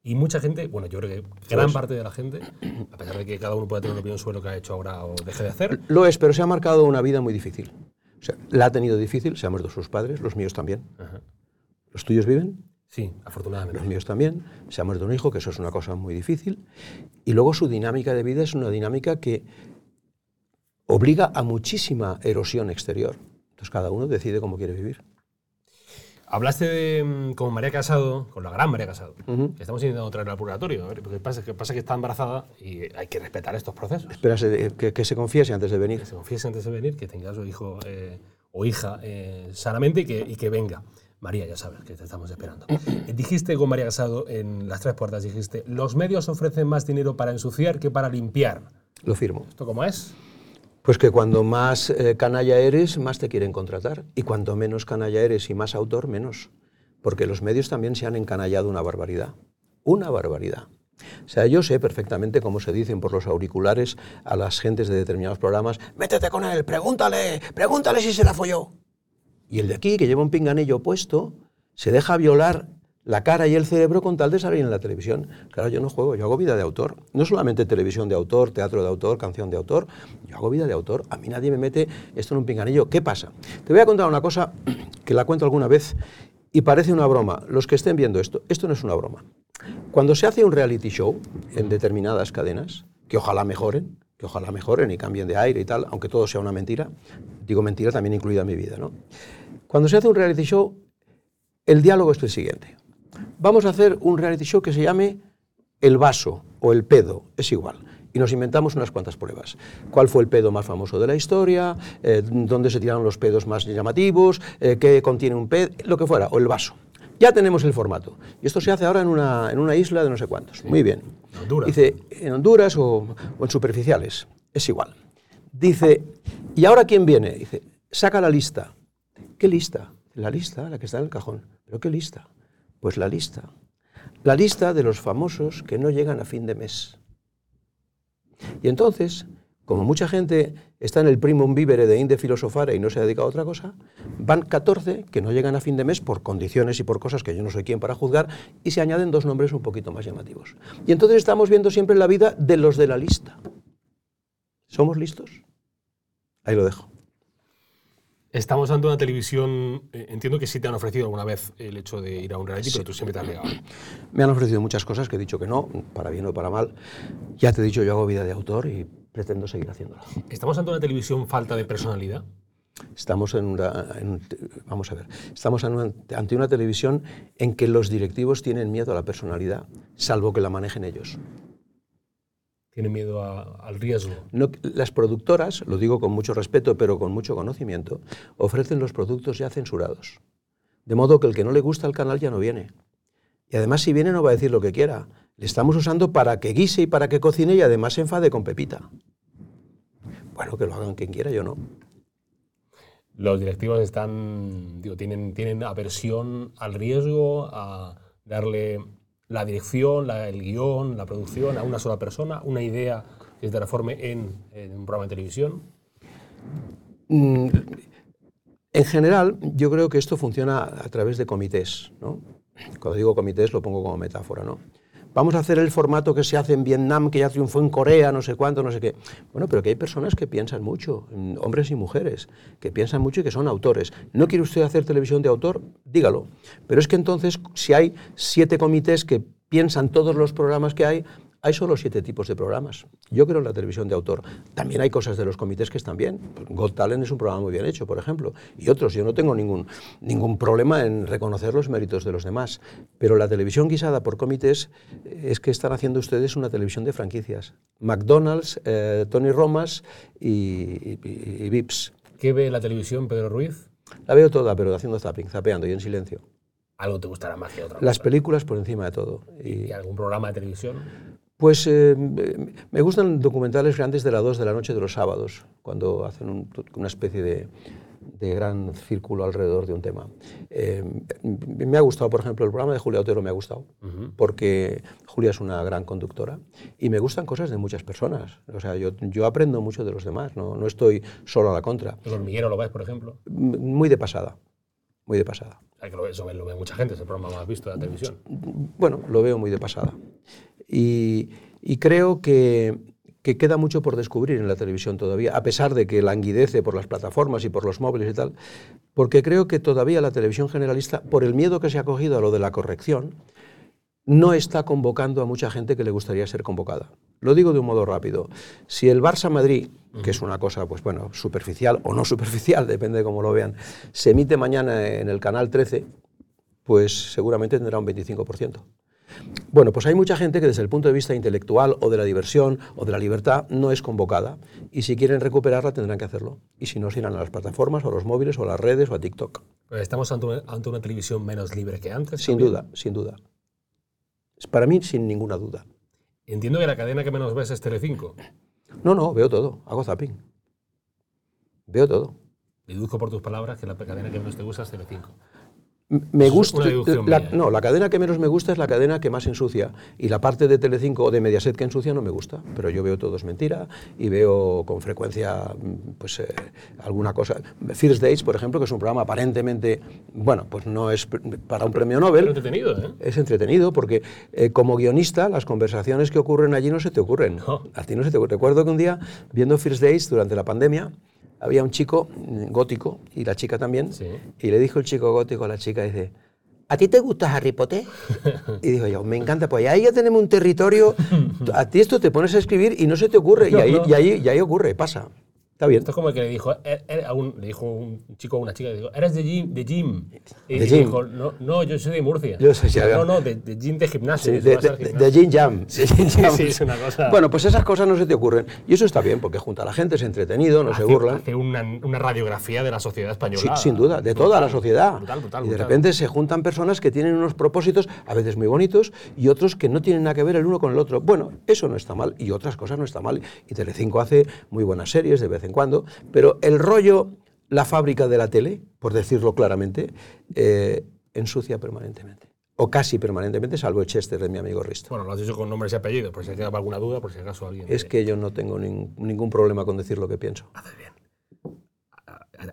Y mucha gente, bueno, yo creo que gran
Pues-
parte de la gente, a pesar de que cada uno pueda tener una opinión sobre lo que ha hecho ahora o deje de hacer,
Lo es, pero se ha marcado una vida muy difícil. O sea, la ha tenido difícil, se han muerto sus padres, los míos también.
Ajá.
¿Los tuyos viven?
sí,
Los
afortunadamente.
míos también. Se ha muerto un hijo, que eso es una cosa muy difícil. Y luego su dinámica de vida es una dinámica que obliga a muchísima erosión exterior. Entonces cada uno decide cómo quiere vivir.
Hablaste de, mm, con María Casado, con la gran María Casado,
Ujú.
que estamos intentando traerla al purgatorio. Porque pasa que, pasa que está embarazada y hay que respetar estos procesos.
Espérase que, que se confiese antes de venir.
Que se confiese antes de venir, que tenga a su hijo eh, o hija eh, sanamente y que, y que venga. María, ya sabes que te estamos esperando. Dijiste con María Casado en Las Tres Puertas, dijiste, los medios ofrecen más dinero para ensuciar que para limpiar.
Lo firmo.
¿Esto cómo es?
Pues que cuando más eh, canalla eres, más te quieren contratar. Y cuanto menos canalla eres y más autor, menos. Porque los medios también se han encanallado una barbaridad. Una barbaridad. O sea, yo sé perfectamente cómo se dicen por los auriculares a las gentes de determinados programas, métete con él, pregúntale, pregúntale si se la folló. Y el de aquí, que lleva un pinganillo puesto, se deja violar la cara y el cerebro con tal de salir en la televisión. Claro, yo no juego, yo hago vida de autor. No solamente televisión de autor, teatro de autor, canción de autor, yo hago vida de autor. A mí nadie me mete esto en un pinganillo. ¿Qué pasa? Te voy a contar una cosa que la cuento alguna vez y parece una broma. Los que estén viendo esto, esto no es una broma. Cuando se hace un reality show en determinadas cadenas, que ojalá mejoren, que ojalá mejoren y cambien de aire y tal, aunque todo sea una mentira, digo mentira también incluida mi vida, ¿no? Cuando se hace un reality show, el diálogo es el siguiente. Vamos a hacer un reality show que se llame El vaso o El pedo, es igual. Y nos inventamos unas cuantas pruebas. ¿Cuál fue el pedo más famoso de la historia? Eh, ¿Dónde se tiraron los pedos más llamativos? Eh, ¿Qué contiene un pedo? Lo que fuera, o el vaso. Ya tenemos el formato. Y esto se hace ahora en una, en una isla de no sé cuántos. Muy bien.
En Honduras.
Dice, en Honduras o, o en superficiales. Es igual. Dice, ¿y ahora quién viene? Dice, saca la lista. ¿Qué lista? La lista, la que está en el cajón. ¿Pero qué lista? Pues la lista. La lista de los famosos que no llegan a fin de mes. Y entonces, como mucha gente está en el primum vivere de Inde Filosofare y no se dedica a otra cosa, van 14 que no llegan a fin de mes por condiciones y por cosas que yo no soy quien para juzgar, y se añaden dos nombres un poquito más llamativos. Y entonces estamos viendo siempre la vida de los de la lista. ¿Somos listos? Ahí lo dejo.
Estamos ante una televisión, eh, entiendo que sí te han ofrecido alguna vez el hecho de ir a un reality, pero tú siempre te has negado.
Me han ofrecido muchas cosas que he dicho que no, para bien o para mal. Ya te he dicho, yo hago vida de autor y pretendo seguir haciéndola.
¿Estamos ante una televisión falta de personalidad?
Estamos en una, en vamos a ver, estamos una- ante una televisión en que los directivos tienen miedo a la personalidad, salvo que la manejen ellos.
¿Tienen miedo a- al riesgo?
No- las productoras, lo digo con mucho respeto, pero con mucho conocimiento, ofrecen los productos ya censurados. De modo que el que no le gusta el canal ya no viene. Y además, si viene, no va a decir lo que quiera. Le estamos usando para que guise y para que cocine y además se enfade con Pepita. Bueno, que lo hagan quien quiera, yo no.
Los directivos están, digo, tienen, tienen aversión al riesgo, a darle la dirección, la- el guion, la producción a una sola persona, una idea que se transforme en, un programa de televisión.
Mm, En general, yo creo que esto funciona a través de comités. ¿no? Cuando digo comités lo pongo como metáfora. ¿no? Vamos a hacer el formato que se hace en Vietnam, que ya triunfó en Corea, no sé cuánto, no sé qué. Bueno, pero que hay personas que piensan mucho, mm, hombres y mujeres, que piensan mucho y que son autores. ¿No quiere usted hacer televisión de autor? Dígalo. Pero es que entonces, si hay siete comités que piensan todos los programas que hay, hay solo siete tipos de programas. Yo creo en la televisión de autor. También hay cosas de los comités que están bien. Got Talent es un programa muy bien hecho, por ejemplo. Y otros. Yo no tengo ningún, ningún problema en reconocer los méritos de los demás. Pero la televisión guisada por comités es que están haciendo ustedes una televisión de franquicias. McDonald's, eh, Tony Romas y, y, Vips.
¿Qué ve la televisión Pedro Ruiz?
La veo toda, pero haciendo zapping, zapeando y en silencio.
¿Algo te gustará más que otra?
Las películas por encima de todo.
¿Y algún programa de televisión?
Pues eh, me gustan documentales grandes de las 2 de la noche de los sábados, cuando hacen una especie de, gran círculo alrededor de un tema. Eh, me ha gustado, por ejemplo, el programa de Julia Otero me ha gustado, porque Julia es una gran conductora y me gustan cosas de muchas personas. O sea, yo, yo aprendo mucho de los demás, no, no estoy solo a la contra.
¿El hormiguero lo ves, por ejemplo?
Muy de pasada, muy de pasada.
Eso lo ve mucha gente, es el programa más visto de la televisión.
Bueno, lo veo muy de pasada. Y, creo que, queda mucho por descubrir en la televisión todavía, a pesar de que languidece por las plataformas y por los móviles y tal, porque creo que todavía la televisión generalista, por el miedo que se ha cogido a lo de la corrección, no está convocando a mucha gente que le gustaría ser convocada. Lo digo de un modo rápido. Si el Barça Madrid, que es una cosa, pues bueno, superficial o no superficial, depende de cómo lo vean, se emite mañana en el canal 13, pues seguramente tendrá un 25%. Bueno, pues hay mucha gente que desde el punto de vista intelectual o de la diversión o de la libertad no es convocada y si quieren recuperarla tendrán que hacerlo. Y si no, se irán a las plataformas o a los móviles o a las redes o a TikTok.
¿Estamos ante una, televisión menos libre que antes?
Sin duda, sin duda. Para mí, sin ninguna duda.
Entiendo que la cadena que menos ves es Telecinco.
No, no, veo todo. Hago zapping. Veo todo.
Deduzco por tus palabras que la cadena que menos te gusta es Telecinco.
Me gusta, la, no, la cadena que menos me gusta es la cadena que más ensucia y la parte de Telecinco o de Mediaset que ensucia no me gusta, pero yo veo todo es mentira y veo con frecuencia pues eh, alguna cosa. First Dates, por ejemplo, que es un programa aparentemente, bueno, pues no es para un premio Nobel.
Es entretenido, ¿eh?
Es entretenido porque eh, como guionista las conversaciones que ocurren allí no se te ocurren. A ti no se te. Recuerdo que un día viendo First Dates durante la pandemia había un chico gótico y la chica también, y le dijo el chico gótico a la chica, dice, ¿a ti te gusta Harry Potter? y dijo yo, me encanta, pues ahí ya tenemos un territorio, a ti esto te pones a escribir y no se te ocurre, y, ahí, y, ahí, y ahí ocurre, pasa. Está bien.
Esto es como el que le dijo, er, er, a un, le dijo un chico a una chica, le dijo, eres de gym. De gym. Y de gym. dijo, no, no, yo soy de Murcia.
Yo soy ya,
No, no, de, de gym de gimnasio.
de, de, gym jam.
Sí, sí, es una cosa.
Bueno, pues esas cosas no se te ocurren. Y eso está bien, porque junta a la gente, es entretenido, no se burla.
Hace una, una, radiografía de la sociedad española.
Sí, sin duda, de toda la sociedad. Brutal, brutal, y de repente se juntan personas que tienen unos propósitos, a veces muy bonitos, y otros que no tienen nada que ver el uno con el otro. Bueno, eso no está mal, y otras cosas no está mal. Y Telecinco hace muy buenas series de vez en cuando, pero el rollo, la fábrica de la tele, por decirlo claramente, eh, ensucia permanentemente. O casi permanentemente, salvo el Chester de mi amigo Risto.
Bueno, lo has dicho con nombres y apellidos, por si queda alguna duda, por si acaso alguien...
Es que yo no tengo ningún problema con decir lo que pienso.
Haces bien.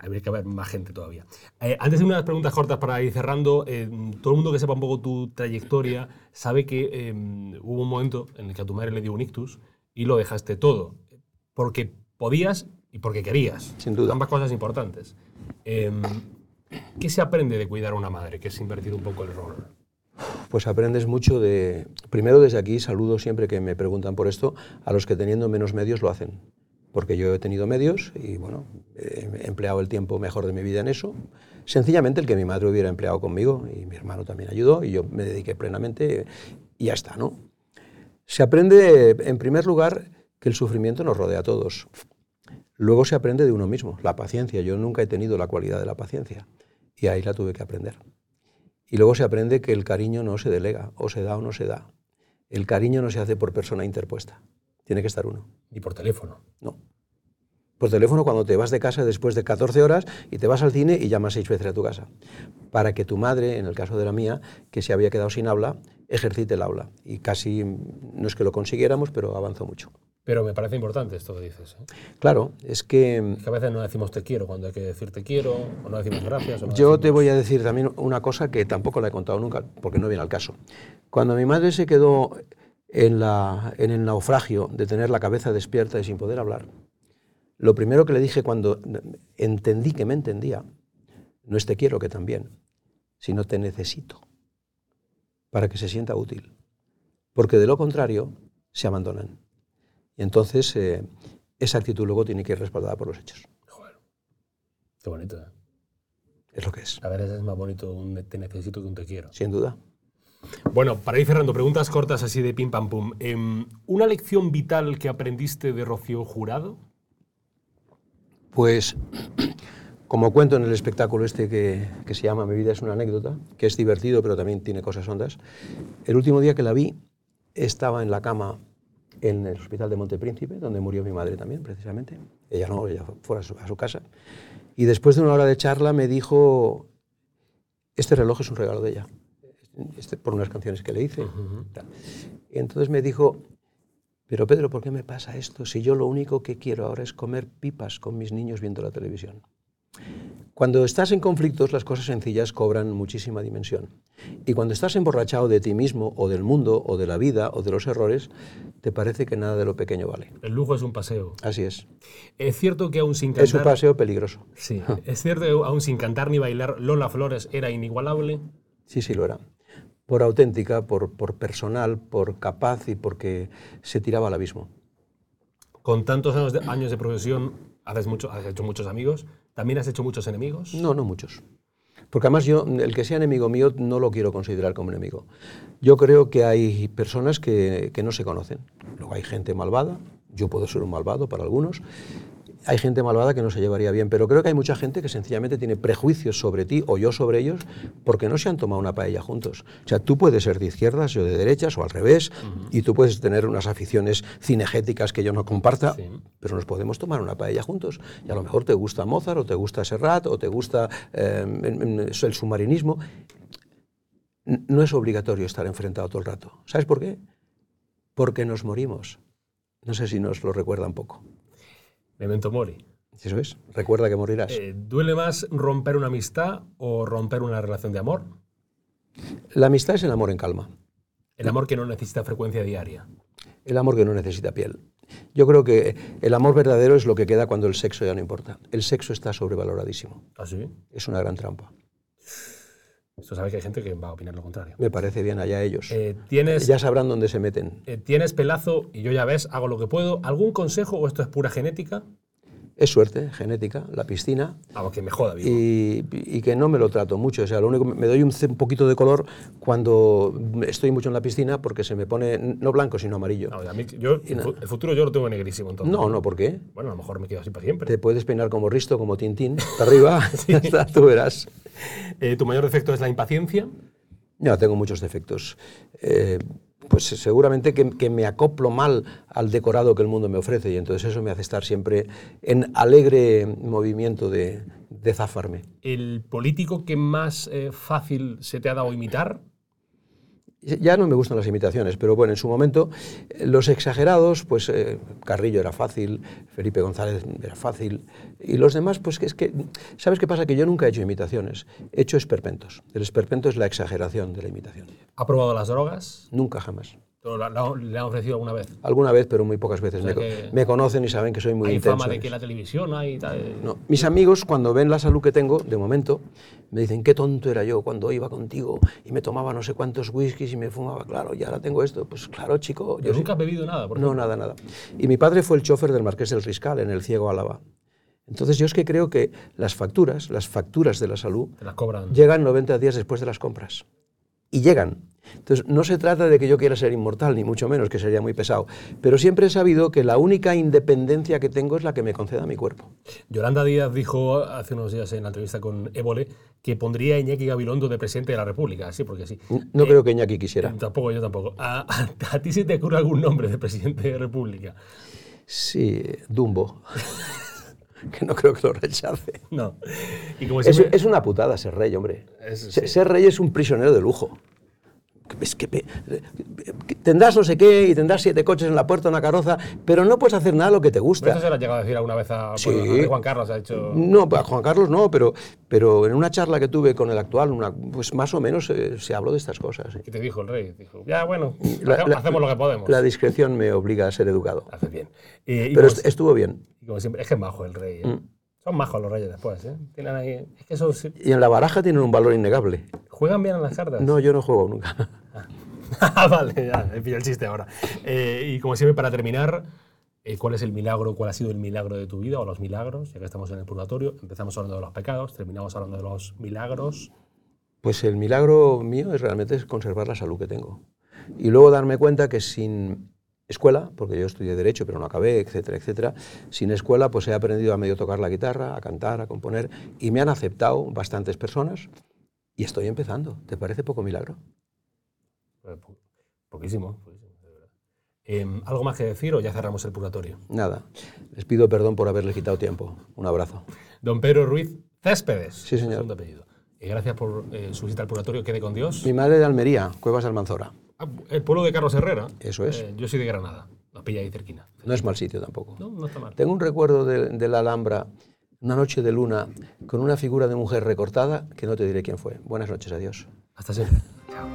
Habría que haber más gente todavía. Eh, antes de unas preguntas cortas para ir cerrando, eh, todo el mundo que sepa un poco tu trayectoria sabe que hubo un momento en el que a tu madre le dio un ictus y lo dejaste todo. Porque podías y porque querías.
Sin duda.
Ambas cosas importantes. Em, ¿Qué se aprende de cuidar a una madre, que es invertir un poco el rol?
Pues aprendes mucho de... Primero desde aquí saludo siempre que me preguntan por esto a los que teniendo menos medios lo hacen. Porque yo he tenido medios y bueno, he empleado el tiempo mejor de mi vida en eso. Sencillamente el que mi madre hubiera empleado conmigo y mi hermano también ayudó y yo me dediqué plenamente y ya está, ¿no? Se aprende, en primer lugar, que el sufrimiento nos rodea a todos. Luego se aprende de uno mismo, la paciencia. Yo nunca he tenido la cualidad de la paciencia y ahí la tuve que aprender. Y luego se aprende que el cariño no se delega, o se da o no se da. El cariño no se hace por persona interpuesta, tiene que estar uno.
¿Y por teléfono?
No. Por teléfono cuando te vas de casa después de 14 horas y te vas al cine y llamas seis veces a tu casa. Para que tu madre, en el caso de la mía, que se había quedado sin habla, ejercite el habla. Y casi, no es que lo consiguiéramos, pero avanzó mucho.
Pero me parece importante esto que dices. ¿eh?
Claro, es que
Que a veces no decimos te quiero cuando hay que decir te quiero, o no decimos gracias. O no
yo
decimos-
te voy a decir también una cosa que tampoco la he contado nunca, porque no viene al caso. Cuando mi madre se quedó en, la, en el naufragio de tener la cabeza despierta y sin poder hablar, lo primero que le dije cuando entendí que me entendía, no es te quiero que también, sino te necesito, para que se sienta útil. Porque de lo contrario, se abandonan. Y entonces eh, esa actitud luego tiene que ir respaldada por los hechos.
Joder. Qué bonito. ¿eh?
Es lo que es,
A ver, es más bonito un te necesito que un te quiero.
sin duda.
Bueno, para ir cerrando, preguntas cortas así de pim pam pum. Em, ¿Una lección vital que aprendiste de Rocío Jurado?
Pues, como cuento en el espectáculo este que, que se llama Mi vida es una anécdota, que es divertido pero también tiene cosas hondas, el último día que la vi estaba en la cama en el hospital de Montepríncipe, donde murió mi madre también, precisamente. Ella no, ella fue a su, a su casa. Y después de una hora de charla me dijo, este reloj es un regalo de ella, este, por unas canciones que le hice. Y entonces me dijo, pero Pedro, ¿por qué me pasa esto si yo lo único que quiero ahora es comer pipas con mis niños viendo la televisión? Cuando estás en conflictos, las cosas sencillas cobran muchísima dimensión. Y cuando estás emborrachado de ti mismo, o del mundo, o de la vida, o de los errores, te parece que nada de lo pequeño vale.
El lujo es un paseo.
Así es.
Es cierto que aún sin
Es un
cantar...
paseo peligroso.
Sí. Es cierto que aún sin cantar ni bailar, Lola Flores era inigualable.
Sí, sí lo era. Por auténtica, por, por personal, por capaz y porque se tiraba al abismo.
Con tantos años de, años de profesión, haces mucho, has hecho muchos amigos. ¿También has hecho muchos enemigos?
No, no muchos. Porque además yo, el que sea enemigo mío, no lo quiero considerar como enemigo. Yo creo que hay personas que, que no se conocen. Luego hay gente malvada, yo puedo ser un malvado para algunos. Hay gente malvada que no se llevaría bien, pero creo que hay mucha gente que sencillamente tiene prejuicios sobre ti o yo sobre ellos porque no se han tomado una paella juntos. O sea, tú puedes ser de izquierdas o de derechas o al revés, y tú puedes tener unas aficiones cinegéticas que yo no comparta,
Sí.
pero nos podemos tomar una paella juntos. Y a lo mejor te gusta Mozart, o te gusta Serrat, o te gusta eh, el submarinismo. No es obligatorio estar enfrentado todo el rato. ¿Sabes por qué? Porque nos morimos. No sé si nos lo recuerda un poco.
Memento mori.
Eso es. Recuerda que morirás.
Eh, ¿Duele más romper una amistad o romper una relación de amor?
La amistad es el amor en calma.
El amor que no necesita frecuencia diaria.
El amor que no necesita piel. Yo creo que el amor verdadero es lo que queda cuando el sexo ya no importa. El sexo está sobrevaloradísimo.
¿Así?
Es una gran trampa.
Esto sabe que hay gente que va a opinar lo contrario.
Me parece bien allá ellos.
Eh, ¿tienes,
Ya sabrán dónde se meten.
eh, tienes pelazo y yo ya ves, hago lo que puedo. ¿Algún consejo o esto es pura genética?
Es suerte, genética, la piscina,
Algo que me joda, vivo.
y, y que no me lo trato mucho. O sea, lo único me doy un, poquito de color cuando estoy mucho en la piscina porque se me pone no blanco sino amarillo.
No, a mí- yo, el, fu- el futuro yo lo tengo negrísimo entonces.
No, no, ¿por qué?
Bueno, a lo mejor me quedo así para siempre.
Te puedes peinar como Risto, como Tintín, arriba, ya está, tú verás.
Eh, ¿Tu mayor defecto es la impaciencia?
No, tengo muchos defectos. Eh, pues seguramente que, que me acoplo mal al decorado que el mundo me ofrece y entonces eso me hace estar siempre en alegre movimiento de, de zafarme.
¿El político que más eh, fácil se te ha dado imitar?
Ya no me gustan las imitaciones, pero bueno, en su momento eh, los exagerados, pues eh, Carrillo era fácil, Felipe González era fácil, y los demás, pues que es que, ¿sabes qué pasa? Que yo nunca he hecho imitaciones, he hecho esperpentos. El esperpento es la exageración de la imitación.
¿Ha probado las drogas?
Nunca jamás.
¿O la- la- ¿Le han ofrecido alguna vez?
Alguna vez, pero muy pocas veces.
O sea
me, conocen y saben que soy muy
Hay
intenso.
fama de que la televisión hay tal.
No, Mis amigos, cuando ven la salud que tengo, de momento, me dicen, qué tonto era yo cuando iba contigo y me tomaba no sé cuántos whiskies y me fumaba, claro, y ahora tengo esto. Pues claro, chico.
Pero
Yo
nunca has bebido nada, por
No, nada, nada. Y mi padre fue el chofer del Marqués del Riscal en el Ciego Álava. Entonces yo es que creo que las facturas, las facturas de la salud,
Te las cobran.
llegan 90 días después de las compras. Y llegan. Entonces, no se trata de que yo quiera ser inmortal, ni mucho menos, que sería muy pesado. Pero siempre he sabido que la única independencia que tengo es la que me conceda mi cuerpo.
Yolanda Díaz dijo hace unos días en la entrevista con Évole que pondría a Iñaki Gabilondo de presidente de la República, sí, porque sí.
No creo que Iñaki quisiera.
Tampoco, yo tampoco. ¿A, a, a ti se te ocurre algún nombre de presidente de República?
Sí, Dumbo. que no creo que lo rechace.
No. Y como
Es,
siempre,
es una putada ser rey, hombre.
Es-.
Ser rey es un prisionero de lujo. Es que tendrás no sé qué y tendrás siete coches en la puerta, una carroza, pero no puedes hacer nada lo que te
Pero
gusta.
Esto se lo ha llegado a decir alguna vez a,
Sí.
a Juan Carlos, ha dicho...
No, a Juan Carlos no, pero, pero en una charla que tuve con el actual, una- pues más o menos eh, se habló de estas cosas. sí.
¿Qué te dijo el rey? Dijo, ya, bueno,
La- la-
hacemos lo que podemos.
La discreción me obliga a ser educado.
Haces bien. Eh, y
Pero estuvo bien.
Como siempre, es que es majo el rey. ¿eh?
Mm.
Son majos los reyes después. ¿eh? Tienen ahí, es que esos
Y en la baraja tienen un valor innegable.
juegan bien a las cartas.
No, yo no juego nunca.
Ah, vale, ya, he pillado el chiste ahora. Eh, y como siempre, para terminar, eh, ¿cuál es el milagro, cuál ha sido el milagro de tu vida o los milagros? Ya que estamos en el purgatorio, empezamos hablando de los pecados, terminamos hablando de los milagros.
Pues el milagro mío es realmente es conservar la salud que tengo. Y luego darme cuenta que sin escuela, porque yo estudié Derecho pero no acabé, etcétera, etcétera, sin escuela pues he aprendido a medio tocar la guitarra, a cantar, a componer, y me han aceptado bastantes personas y estoy empezando. ¿Te parece poco milagro?
Eh, po- poquísimo, poquísimo, de verdad. Em, ¿Algo más que decir o ya cerramos el purgatorio?
Nada. Les pido perdón por haberles quitado tiempo. Un abrazo.
Don Pedro Ruiz Céspedes.
Sí, señor.
Segundo apellido. Y gracias por eh, su visita al purgatorio. Quede con Dios.
Mi madre de Almería, Cuevas de Almanzora.
Ah, el pueblo de Carlos Herrera.
Eso es.
Eh, yo soy de Granada. Nos pilla ahí cerquina.
No es mal sitio tampoco.
No, no está mal.
Tengo un recuerdo de, de la Alhambra, una noche de luna, con una figura de mujer recortada que no te diré quién fue. Buenas noches, adiós.
Hasta siempre. Chao.